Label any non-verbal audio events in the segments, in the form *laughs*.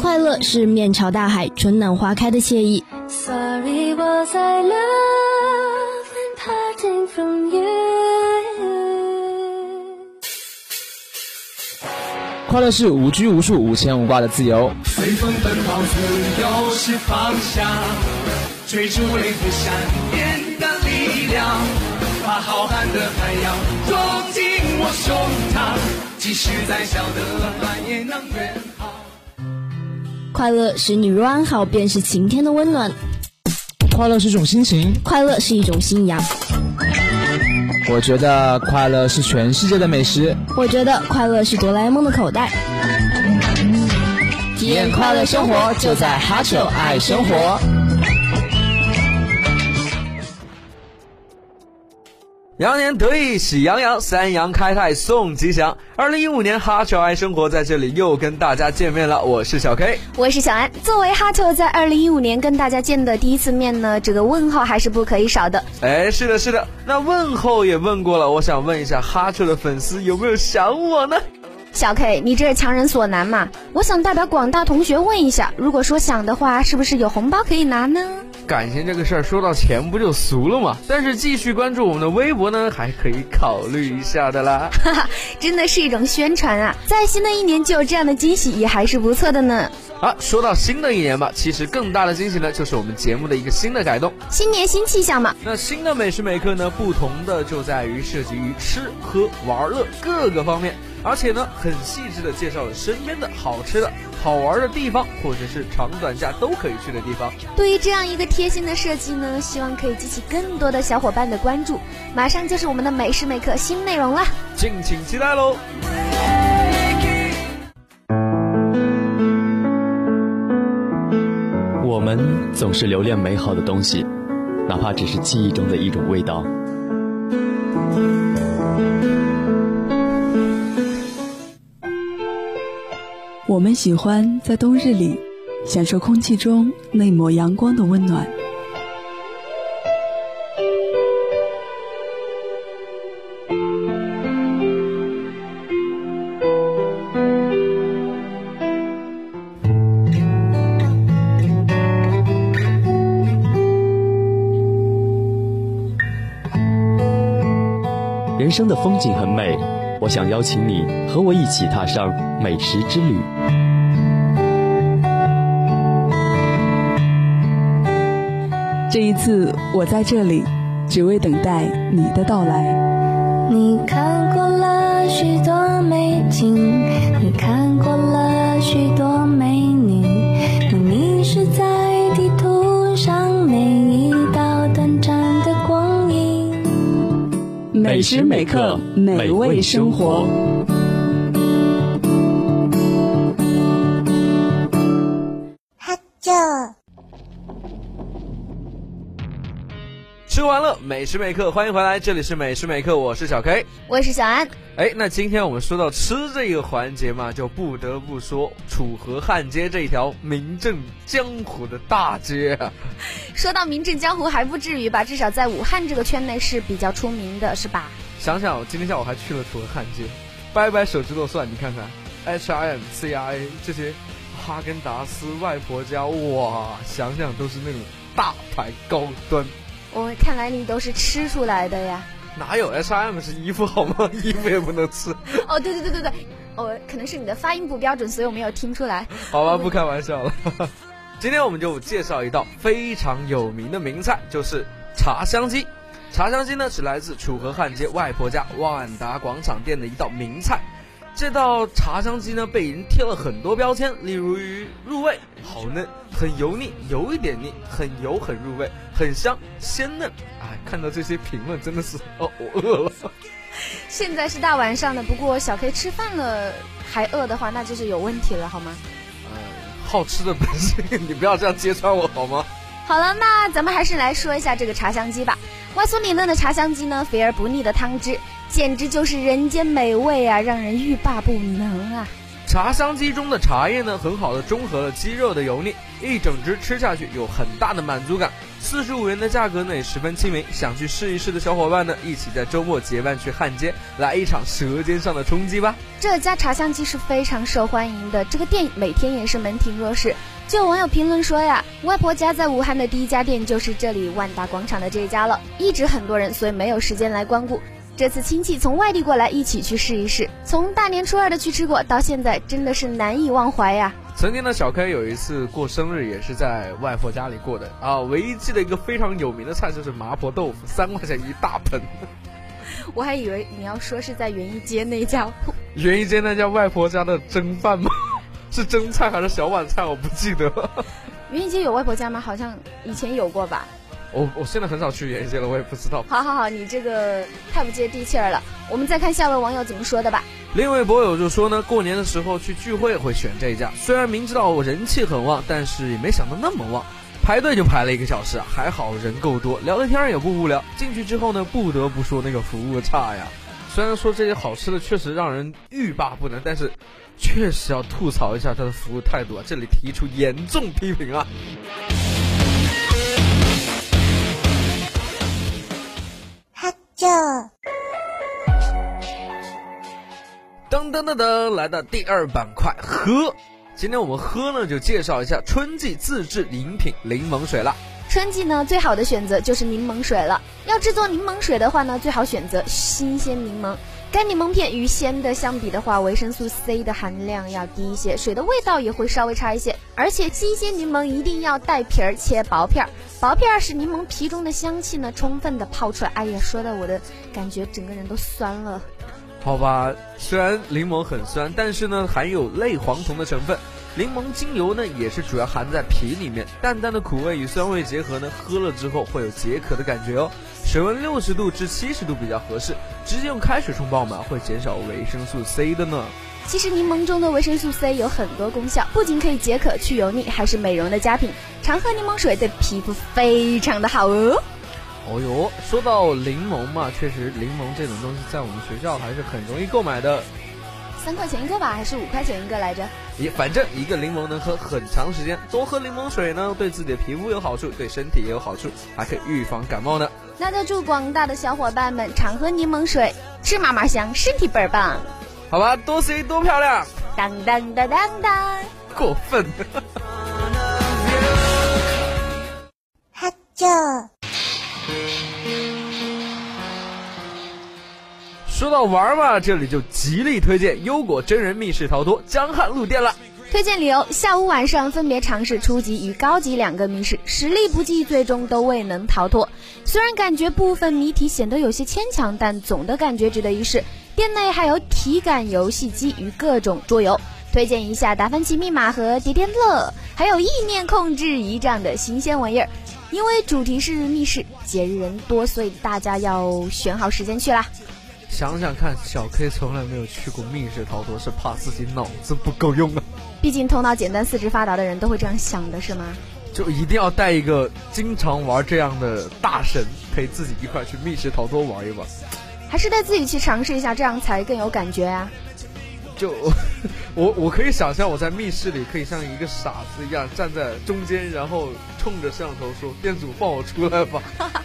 快乐是面朝大海，春暖花开的惬意。快乐是无拘无束、无牵无挂的自由。随风奔跑，自由是方向，追逐雷霆闪电的力量，把浩瀚的海洋胸膛，即使再小的海也能远航。快乐使你若安好，便是晴天的温暖。快乐是一种心情，快乐是一种信仰。我觉得快乐是全世界的美食。我觉得快乐是哆啦 A 梦的口袋。体验快乐生活，就在哈球爱生活。羊年得意喜洋洋，三羊开泰送吉祥。二零一五年哈球爱生活在这里又跟大家见面了，我是小 K，我是小安。作为哈球在二零一五年跟大家见的第一次面呢，这个问号还是不可以少的。哎，是的，是的。那问候也问过了，我想问一下哈球的粉丝有没有想我呢？小 K，你这是强人所难嘛？我想代表广大同学问一下，如果说想的话，是不是有红包可以拿呢？感情这个事儿说到钱不就俗了吗？但是继续关注我们的微博呢，还可以考虑一下的啦。哈哈，真的是一种宣传啊！在新的一年就有这样的惊喜，也还是不错的呢。啊，说到新的一年吧，其实更大的惊喜呢，就是我们节目的一个新的改动。新年新气象嘛。那新的每时每刻呢，不同的就在于涉及于吃喝玩乐各个方面。而且呢，很细致的介绍了身边的好吃的、好玩的地方，或者是长短假都可以去的地方。对于这样一个贴心的设计呢，希望可以激起更多的小伙伴的关注。马上就是我们的每时每刻新内容了，敬请期待喽！我们总是留恋美好的东西，哪怕只是记忆中的一种味道。我们喜欢在冬日里享受空气中那抹阳光的温暖。人生的风景很美。我想邀请你和我一起踏上美食之旅。这一次，我在这里，只为等待你的到来。你看过了许多美景，每时每刻，美味生活。每时每刻，欢迎回来，这里是每时每刻，我是小 K，我是小安。哎，那今天我们说到吃这个环节嘛，就不得不说楚河汉街这条名震江湖的大街。*laughs* 说到名震江湖还不至于吧，至少在武汉这个圈内是比较出名的，是吧？想想今天下午还去了楚河汉街，掰掰手指头算，你看看 H I M C I A 这些，哈根达斯、外婆家，哇，想想都是那种大牌高端。我看来你都是吃出来的呀？哪有 H&M 是衣服好吗？衣服也不能吃。哦，对对对对对，哦，可能是你的发音不标准，所以我没有听出来。好吧，不开玩笑了。*laughs* 今天我们就介绍一道非常有名的名菜，就是茶香鸡。茶香鸡呢是来自楚河汉街外婆家万达广场店的一道名菜。这道茶香鸡呢被人贴了很多标签，例如于入味、好嫩、很油腻、有一点腻、很油很入味、很香、鲜嫩。哎，看到这些评论真的是哦，我饿了。现在是大晚上的，不过小 K 吃饭了还饿的话，那就是有问题了，好吗？呃，好吃的本性，*laughs* 你不要这样揭穿我好吗？好了，那咱们还是来说一下这个茶香鸡吧。外酥里嫩的茶香鸡呢，肥而不腻的汤汁，简直就是人间美味啊，让人欲罢不能啊！茶香鸡中的茶叶呢，很好的中和了鸡肉的油腻，一整只吃下去有很大的满足感。四十五元的价格呢也十分亲民，想去试一试的小伙伴呢，一起在周末结伴去汉街，来一场舌尖上的冲击吧。这家茶香鸡是非常受欢迎的，这个店每天也是门庭若市。就有网友评论说呀，外婆家在武汉的第一家店就是这里万达广场的这一家了，一直很多人，所以没有时间来光顾。这次亲戚从外地过来，一起去试一试。从大年初二的去吃过，到现在真的是难以忘怀呀。曾经的小 K 有一次过生日，也是在外婆家里过的啊。唯一记得一个非常有名的菜就是麻婆豆腐，三块钱一大盆。*laughs* 我还以为你要说是在园艺街那家。*laughs* 园艺街那家外婆家的蒸饭吗？*laughs* 是蒸菜还是小碗菜？我不记得。园艺街有外婆家吗？好像以前有过吧。我我现在很少去演艺街了，我也不知道。好好好，你这个太不接地气儿了。我们再看下位网友怎么说的吧。另一位博友就说呢，过年的时候去聚会会选这家，虽然明知道我人气很旺，但是也没想到那么旺，排队就排了一个小时，还好人够多，聊的天也不无聊。进去之后呢，不得不说那个服务差呀。虽然说这些好吃的确实让人欲罢不能，但是确实要吐槽一下他的服务态度啊，这里提出严重批评啊。这，噔噔噔噔，来到第二板块喝。今天我们喝呢，就介绍一下春季自制饮品柠檬水了。春季呢，最好的选择就是柠檬水了。要制作柠檬水的话呢，最好选择新鲜柠檬。干柠檬片与鲜的相比的话，维生素 C 的含量要低一些，水的味道也会稍微差一些。而且新鲜柠檬一定要带皮儿，切薄片儿，薄片儿使柠檬皮中的香气呢充分的泡出来。哎呀，说的我的感觉整个人都酸了。好吧，虽然柠檬很酸，但是呢含有类黄酮的成分。柠檬精油呢，也是主要含在皮里面，淡淡的苦味与酸味结合呢，喝了之后会有解渴的感觉哦。水温六十度至七十度比较合适，直接用开水冲泡嘛，会减少维生素 C 的呢。其实柠檬中的维生素 C 有很多功效，不仅可以解渴去油腻，还是美容的佳品。常喝柠檬水对皮肤非常的好哦。哦哟，说到柠檬嘛，确实柠檬这种东西在我们学校还是很容易购买的。三块钱一个吧，还是五块钱一个来着？也反正一个柠檬能喝很长时间，多喝柠檬水呢，对自己的皮肤有好处，对身体也有好处，还可以预防感冒呢。那就祝广大的小伙伴们常喝柠檬水，吃嘛嘛香，身体倍儿棒。好吧，多 C 多漂亮。当当当当当，*laughs* 过分。哈这。说到玩嘛，这里就极力推荐优果真人密室逃脱江汉路店了。推荐理由：下午晚上分别尝试初级与高级两个密室，实力不济，最终都未能逃脱。虽然感觉部分谜题显得有些牵强，但总的感觉值得一试。店内还有体感游戏机与各种桌游，推荐一下达芬奇密码和叠叠乐，还有意念控制仪这样的新鲜玩意儿。因为主题是密室，节日人多，所以大家要选好时间去啦。想想看，小 K 从来没有去过密室逃脱，是怕自己脑子不够用啊。毕竟头脑简单、四肢发达的人都会这样想的，是吗？就一定要带一个经常玩这样的大神陪自己一块去密室逃脱玩一玩，还是带自己去尝试一下，这样才更有感觉啊。就 *laughs* 我我可以想象，我在密室里可以像一个傻子一样站在中间，然后冲着摄像头说：“店主放我出来吧。*laughs* ”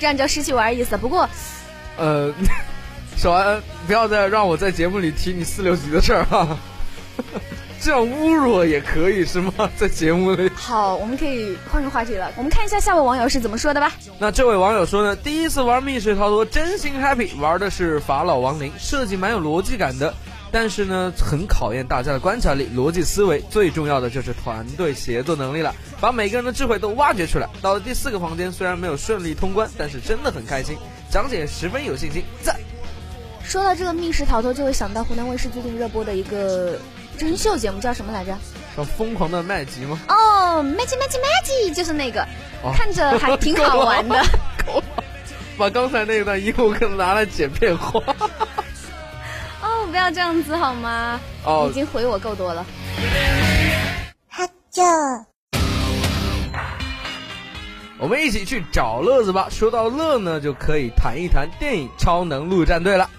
这样就失去玩意思。不过，呃。小安，不要再让我在节目里提你四六级的事儿哈，*laughs* 这样侮辱我也可以是吗？*laughs* 在节目里。好，我们可以换个话题了。我们看一下下位网友是怎么说的吧。那这位网友说呢，第一次玩密室逃脱，真心 happy，玩的是法老亡灵，设计蛮有逻辑感的，但是呢，很考验大家的观察力、逻辑思维，最重要的就是团队协作能力了，把每个人的智慧都挖掘出来。到了第四个房间，虽然没有顺利通关，但是真的很开心，讲解十分有信心，赞。说到这个密室逃脱，就会想到湖南卫视最近热播的一个真人秀节目，叫什么来着？叫《疯狂的麦吉》吗？哦，麦吉麦吉麦吉，就是那个，看着还挺好玩的。*laughs* 把刚才那段音我可能拿来剪片花。*laughs* 哦，不要这样子好吗？哦，已经回我够多了。哈啾。我们一起去找乐子吧。说到乐呢，就可以谈一谈电影《超能陆战队》了。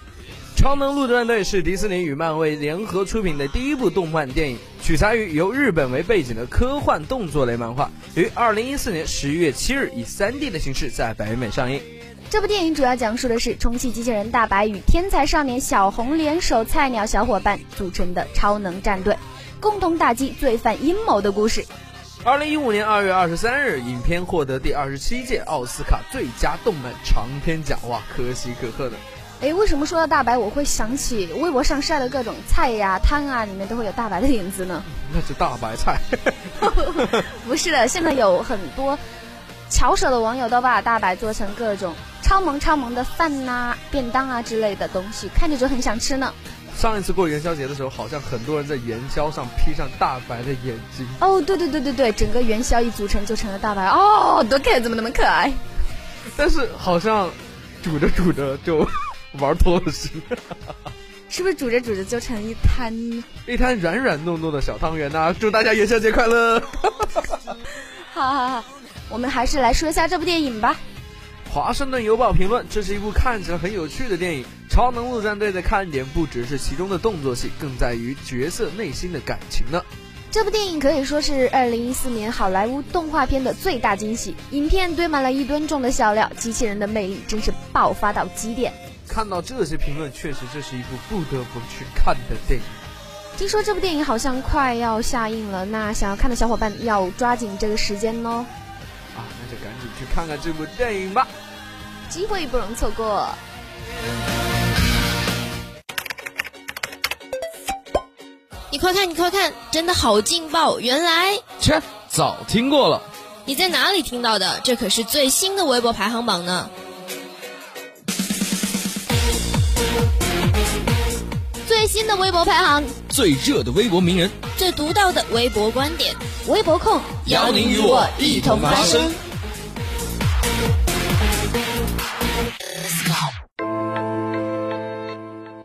超能陆战队是迪士尼与漫威联合出品的第一部动漫电影，取材于由日本为背景的科幻动作类漫画，于二零一四年十一月七日以 3D 的形式在北美上映。这部电影主要讲述的是充气机器人大白与天才少年小红联手菜鸟小伙伴组成的超能战队，共同打击罪犯阴谋的故事。二零一五年二月二十三日，影片获得第二十七届奥斯卡最佳动漫长片奖，哇，可喜可贺的。哎，为什么说到大白，我会想起微博上晒的各种菜呀、汤啊，里面都会有大白的影子呢？*laughs* 那是大白菜。*laughs* *laughs* 不是的，现在有很多巧手的网友都把大白做成各种超萌超萌的饭呐、便当啊之类的东西，看着就很想吃呢。上一次过元宵节的时候，好像很多人在元宵上披上大白的眼睛。哦，对对对对对，整个元宵一组成就成了大白哦，多可爱，怎么那么可爱？但是好像煮着煮着就。玩脱了心，是不是煮着煮着就成一滩一滩软软糯糯的小汤圆呢？祝大家元宵节快乐！*laughs* 好好好，我们还是来说一下这部电影吧。华盛顿邮报评论：这是一部看起来很有趣的电影。超能陆战队的看点不只是其中的动作戏，更在于角色内心的感情呢。这部电影可以说是二零一四年好莱坞动画片的最大惊喜。影片堆满了一吨重的笑料，机器人的魅力真是爆发到极点。看到这些评论，确实这是一部不得不去看的电影。听说这部电影好像快要下映了，那想要看的小伙伴要抓紧这个时间哦。啊，那就赶紧去看看这部电影吧，机会不容错过。你快看，你快看，真的好劲爆！原来，切，早听过了。你在哪里听到的？这可是最新的微博排行榜呢。新的微博排行，最热的微博名人，最独到的微博观点，微博控。邀您与我一同发声。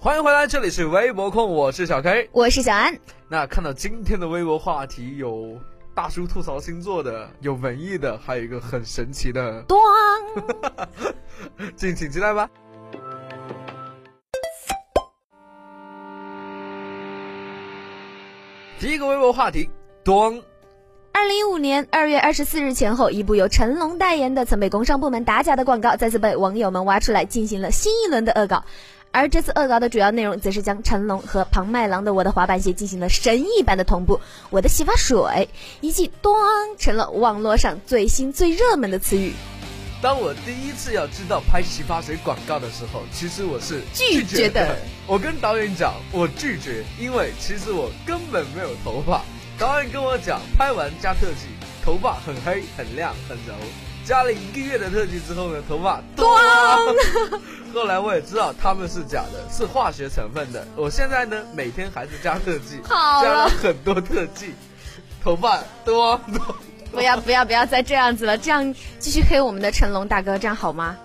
欢迎回来，这里是微博控，我是小 K，我是小安。那看到今天的微博话题，有大叔吐槽星座的，有文艺的，还有一个很神奇的，咚，*laughs* 敬请期待吧。第一个微博话题，端。二零一五年二月二十四日前后，一部由成龙代言的曾被工商部门打假的广告，再次被网友们挖出来进行了新一轮的恶搞。而这次恶搞的主要内容，则是将成龙和庞麦郎的《我的滑板鞋》进行了神一般的同步，《我的洗发水》一记“端”成了网络上最新最热门的词语。当我第一次要知道拍洗发水广告的时候，其实我是拒绝的。我跟导演讲，我拒绝，因为其实我根本没有头发。导演跟我讲，拍完加特技，头发很黑、很亮、很柔。加了一个月的特技之后呢，头发光。*laughs* 后来我也知道他们是假的，是化学成分的。我现在呢，每天还是加特技，加了很多特技，头发多。不要 *laughs* 不要不要再这样子了，这样继续黑我们的成龙大哥，这样好吗？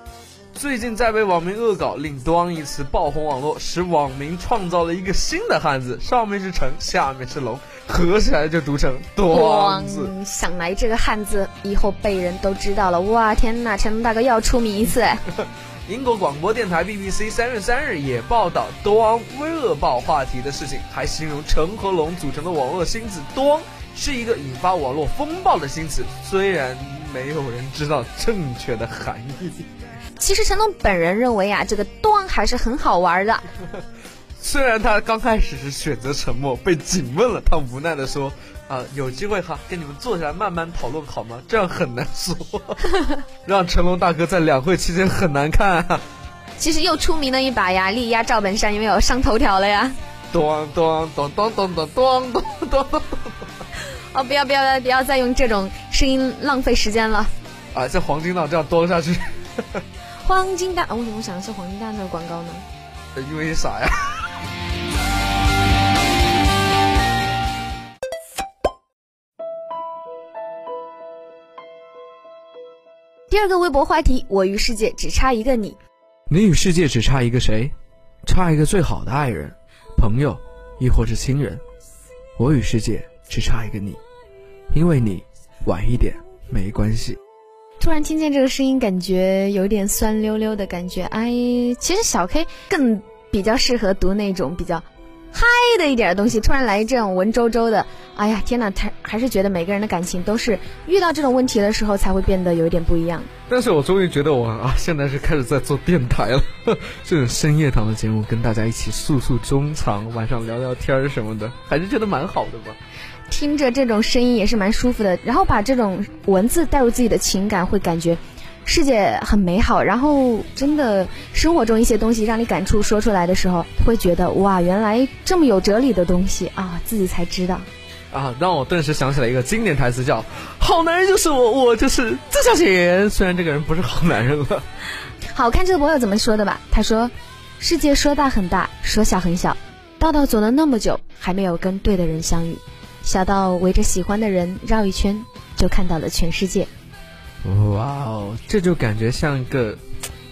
最近在被网民恶搞，令“端”一词爆红网络，使网民创造了一个新的汉字，上面是成，下面是龙，合起来就读成“端”字。想来这个汉字以后被人都知道了，哇天哪，成龙大哥要出名一次哎！*laughs* 英国广播电台 BBC 三月三日也报道“端”微恶爆话题的事情，还形容成和龙组成的网络新字“端”。是一个引发网络风暴的新词，虽然没有人知道正确的含义。其实成龙本人认为啊，这个“端”还是很好玩的。*laughs* 虽然他刚开始是选择沉默，被紧问了，他无奈的说：“啊，有机会哈，跟你们坐下来慢慢讨论好吗？这样很难说，*laughs* 让成龙大哥在两会期间很难看。”其实又出名了一把呀，力压赵本山，有没有上头条了呀？咚咚咚咚咚咚咚咚咚咚。哦，不要不要不要再用这种声音浪费时间了。啊，这黄金档这样端下去。*laughs* 黄金档，为什么想的是黄金档的广告呢？因为你傻呀。*laughs* 第二个微博话题：我与世界只差一个你。你与世界只差一个谁？差一个最好的爱人、朋友，亦或是亲人。我与世界。只差一个你，因为你晚一点没关系。突然听见这个声音，感觉有点酸溜溜的感觉。哎，其实小 K 更比较适合读那种比较嗨的一点的东西。突然来这种文绉绉的，哎呀天哪！他还是觉得每个人的感情都是遇到这种问题的时候才会变得有一点不一样。但是我终于觉得我啊，现在是开始在做电台了，这种深夜档的节目，跟大家一起诉诉衷肠，晚上聊聊天儿什么的，还是觉得蛮好的吧。听着这种声音也是蛮舒服的，然后把这种文字带入自己的情感，会感觉世界很美好。然后真的生活中一些东西让你感触说出来的时候，会觉得哇，原来这么有哲理的东西啊，自己才知道。啊，让我顿时想起了一个经典台词，叫“好男人就是我，我就是曾小贤”。虽然这个人不是好男人了。好看这个朋友怎么说的吧？他说：“世界说大很大，说小很小，道道走了那么久，还没有跟对的人相遇。小到围着喜欢的人绕一圈，就看到了全世界。”哇哦，这就感觉像一个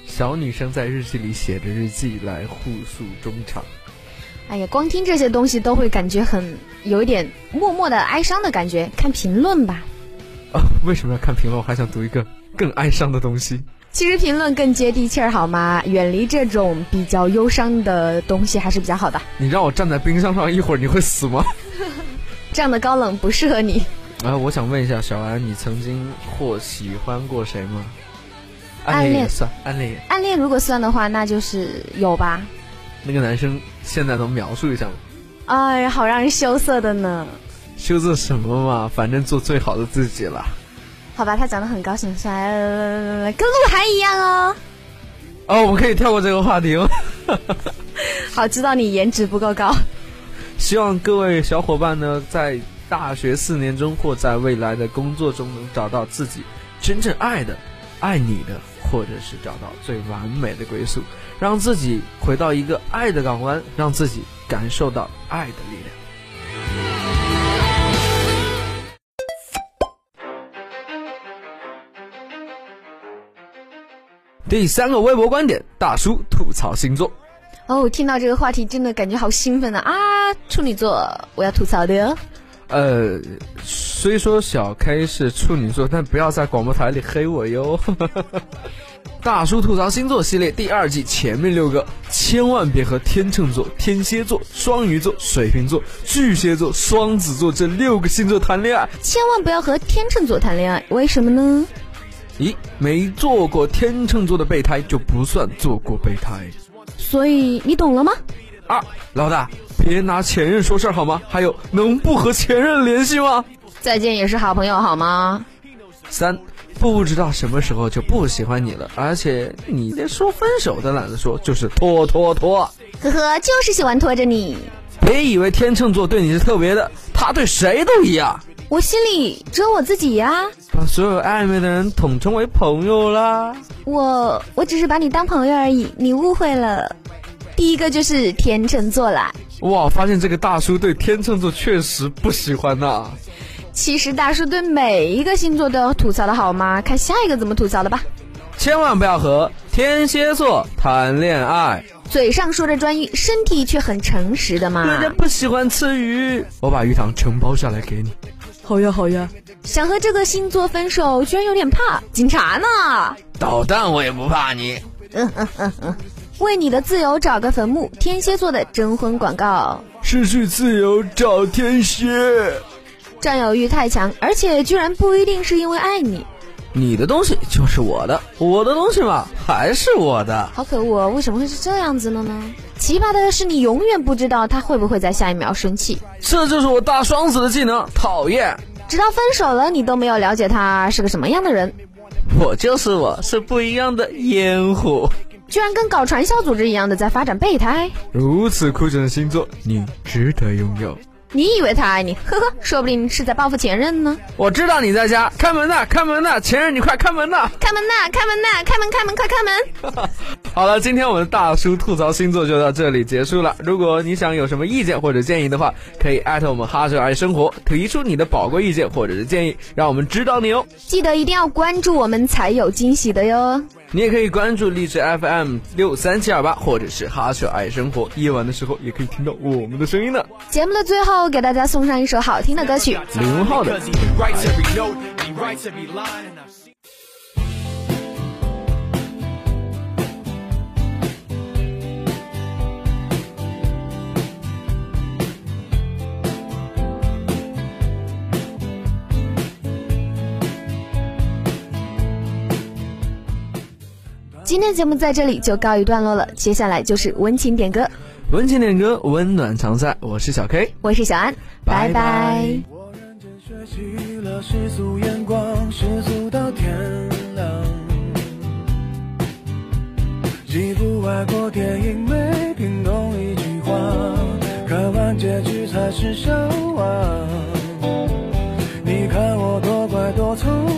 小女生在日记里写着日记来互诉衷肠。哎呀，光听这些东西都会感觉很有一点默默的哀伤的感觉。看评论吧。啊，*laughs* 为什么要看评论？我还想读一个更哀伤的东西。其实评论更接地气儿，好吗？远离这种比较忧伤的东西还是比较好的。你让我站在冰箱上一会儿，你会死吗？这样的高冷不适合你。啊，我想问一下小安，你曾经或喜欢过谁吗？暗恋算暗恋。暗恋如果算的话，那就是有吧。那个男生现在能描述一下吗？哎呀，好让人羞涩的呢。羞涩什么嘛？反正做最好的自己了。好吧，他长得很高，很帅，跟鹿晗一样哦。哦，我们可以跳过这个话题吗。*laughs* 好，知道你颜值不够高。希望各位小伙伴呢，在大学四年中或在未来的工作中，能找到自己真正爱的、爱你的，或者是找到最完美的归宿。让自己回到一个爱的港湾，让自己感受到爱的力量。第三个微博观点：大叔吐槽星座。哦，听到这个话题，真的感觉好兴奋啊！啊，处女座，我要吐槽的。呃，虽说小 K 是处女座，但不要在广播台里黑我哟。*laughs* 大叔吐槽星座系列第二季前面六个，千万别和天秤座、天蝎座、双鱼座、水瓶座、巨蟹座、双子座这六个星座谈恋爱。千万不要和天秤座谈恋爱，为什么呢？咦，没做过天秤座的备胎就不算做过备胎。所以你懂了吗？二老大，别拿前任说事儿好吗？还有，能不和前任联系吗？再见也是好朋友好吗？三。不知道什么时候就不喜欢你了，而且你连说分手都懒得说，就是拖拖拖。呵呵，就是喜欢拖着你。别以为天秤座对你是特别的，他对谁都一样。我心里只有我自己呀。把所有暧昧的人统称为朋友啦。我我只是把你当朋友而已，你误会了。第一个就是天秤座啦。哇，发现这个大叔对天秤座确实不喜欢呐。其实大叔对每一个星座都要吐槽的好吗？看下一个怎么吐槽的吧。千万不要和天蝎座谈恋爱。嘴上说着专一，身体却很诚实的嘛。人家不喜欢吃鱼，我把鱼塘承包下来给你。好呀好呀。想和这个星座分手，居然有点怕警察呢。捣蛋我也不怕你。嗯嗯嗯嗯。为你的自由找个坟墓，天蝎座的征婚广告。失去自由找天蝎。占有欲太强，而且居然不一定是因为爱你。你的东西就是我的，我的东西嘛还是我的。好可恶，为什么会是这样子的呢？奇葩的是，你永远不知道他会不会在下一秒生气。这就是我大双子的技能，讨厌。直到分手了，你都没有了解他是个什么样的人。我就是我，是不一样的烟火。居然跟搞传销组织一样的在发展备胎。如此酷炫的星座，你值得拥有。你以为他爱你？*laughs* 呵呵，说不定是在报复前任呢。我知道你在家，开门呐，开门呐，前任你快开门呐，开门呐，开门呐，开门开门快开门。*laughs* 好了，今天我们大叔吐槽星座就到这里结束了。如果你想有什么意见或者建议的话，可以艾特我们哈舍爱生活，提出你的宝贵意见或者是建议，让我们知道你哦。记得一定要关注我们，才有惊喜的哟。你也可以关注励志 FM 六三七二八，或者是哈舍爱生活。夜晚的时候也可以听到我们的声音呢。节目的最后，给大家送上一首好听的歌曲，李荣浩的。今天节目在这里就告一段落了接下来就是温情点歌。温情点歌温暖常在我是小 k 我是小安拜拜。我认真学习了世俗眼光世俗到天亮几部外国电影没听懂一句话看完结局才是笑话你看我多乖多聪